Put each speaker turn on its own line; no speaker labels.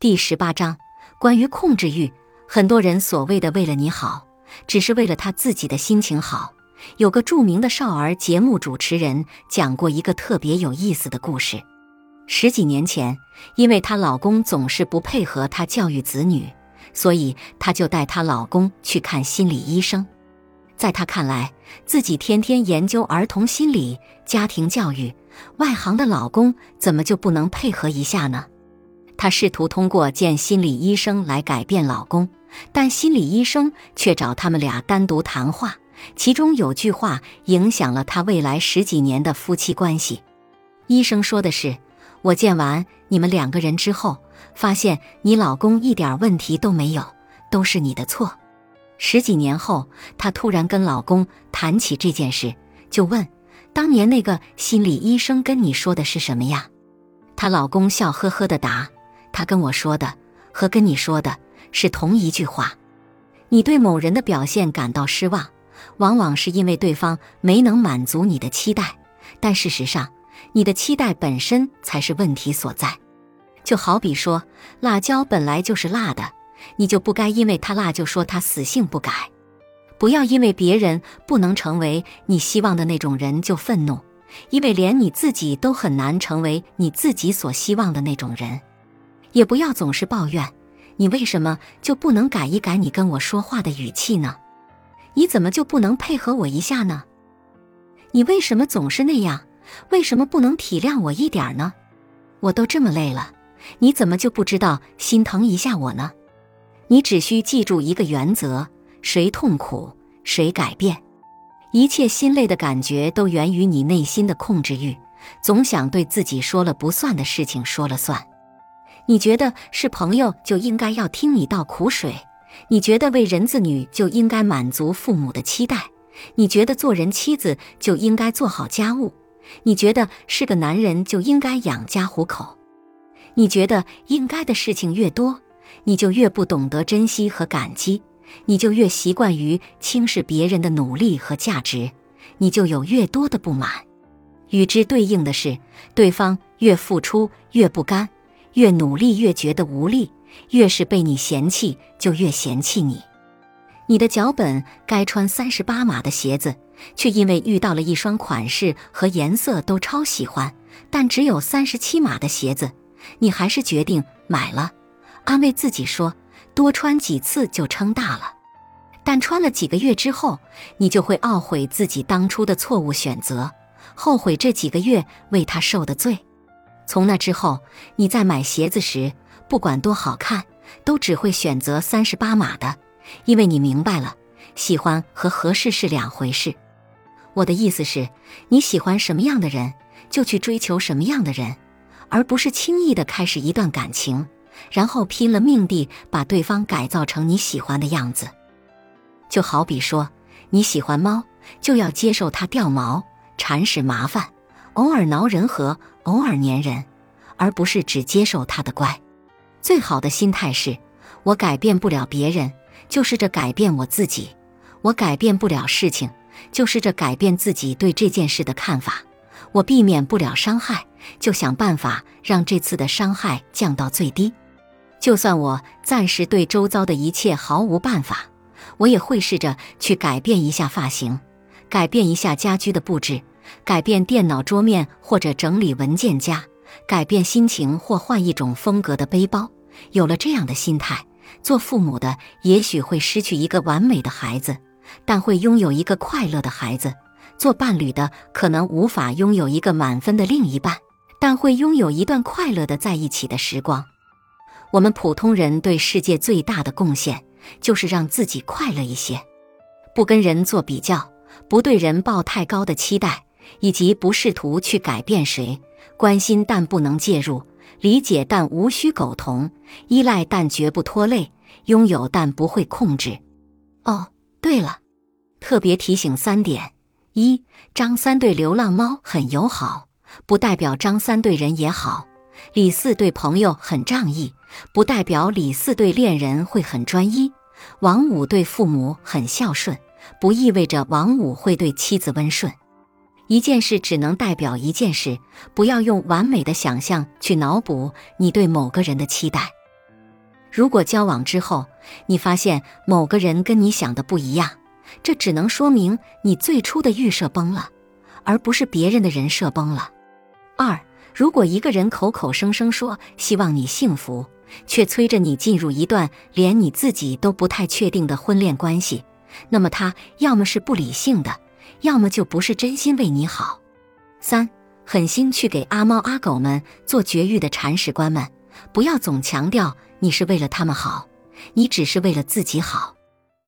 第十八章关于控制欲。很多人所谓的为了你好，只是为了他自己的心情好。有个著名的少儿节目主持人讲过一个特别有意思的故事。十几年前，因为她老公总是不配合她教育子女，所以她就带她老公去看心理医生。在她看来，自己天天研究儿童心理、家庭教育，外行的老公怎么就不能配合一下呢？她试图通过见心理医生来改变老公，但心理医生却找他们俩单独谈话。其中有句话影响了她未来十几年的夫妻关系。医生说的是：“我见完你们两个人之后，发现你老公一点问题都没有，都是你的错。”十几年后，她突然跟老公谈起这件事，就问：“当年那个心理医生跟你说的是什么呀？”她老公笑呵呵的答：“他跟我说的和跟你说的是同一句话。你对某人的表现感到失望。”往往是因为对方没能满足你的期待，但事实上，你的期待本身才是问题所在。就好比说，辣椒本来就是辣的，你就不该因为它辣就说它死性不改。不要因为别人不能成为你希望的那种人就愤怒，因为连你自己都很难成为你自己所希望的那种人。也不要总是抱怨，你为什么就不能改一改你跟我说话的语气呢？你怎么就不能配合我一下呢？你为什么总是那样？为什么不能体谅我一点呢？我都这么累了，你怎么就不知道心疼一下我呢？你只需记住一个原则：谁痛苦，谁改变。一切心累的感觉都源于你内心的控制欲，总想对自己说了不算的事情说了算。你觉得是朋友就应该要听你倒苦水。你觉得为人子女就应该满足父母的期待？你觉得做人妻子就应该做好家务？你觉得是个男人就应该养家糊口？你觉得应该的事情越多，你就越不懂得珍惜和感激，你就越习惯于轻视别人的努力和价值，你就有越多的不满。与之对应的是，对方越付出越不甘，越努力越觉得无力。越是被你嫌弃，就越嫌弃你。你的脚本该穿三十八码的鞋子，却因为遇到了一双款式和颜色都超喜欢，但只有三十七码的鞋子，你还是决定买了，安慰自己说多穿几次就撑大了。但穿了几个月之后，你就会懊悔自己当初的错误选择，后悔这几个月为他受的罪。从那之后，你在买鞋子时。不管多好看，都只会选择三十八码的，因为你明白了，喜欢和合适是两回事。我的意思是，你喜欢什么样的人，就去追求什么样的人，而不是轻易的开始一段感情，然后拼了命地把对方改造成你喜欢的样子。就好比说，你喜欢猫，就要接受它掉毛、铲屎麻烦，偶尔挠人和偶尔粘人，而不是只接受他的乖。最好的心态是：我改变不了别人，就试着改变我自己；我改变不了事情，就试着改变自己对这件事的看法；我避免不了伤害，就想办法让这次的伤害降到最低。就算我暂时对周遭的一切毫无办法，我也会试着去改变一下发型，改变一下家居的布置，改变电脑桌面或者整理文件夹。改变心情或换一种风格的背包，有了这样的心态，做父母的也许会失去一个完美的孩子，但会拥有一个快乐的孩子；做伴侣的可能无法拥有一个满分的另一半，但会拥有一段快乐的在一起的时光。我们普通人对世界最大的贡献，就是让自己快乐一些，不跟人做比较，不对人抱太高的期待，以及不试图去改变谁。关心但不能介入，理解但无需苟同，依赖但绝不拖累，拥有但不会控制。哦，对了，特别提醒三点：一，张三对流浪猫很友好，不代表张三对人也好；李四对朋友很仗义，不代表李四对恋人会很专一；王五对父母很孝顺，不意味着王五会对妻子温顺。一件事只能代表一件事，不要用完美的想象去脑补你对某个人的期待。如果交往之后你发现某个人跟你想的不一样，这只能说明你最初的预设崩了，而不是别人的人设崩了。二，如果一个人口口声声说希望你幸福，却催着你进入一段连你自己都不太确定的婚恋关系，那么他要么是不理性的，要么就不是真心为你好。三，狠心去给阿猫阿狗们做绝育的铲屎官们，不要总强调你是为了他们好，你只是为了自己好。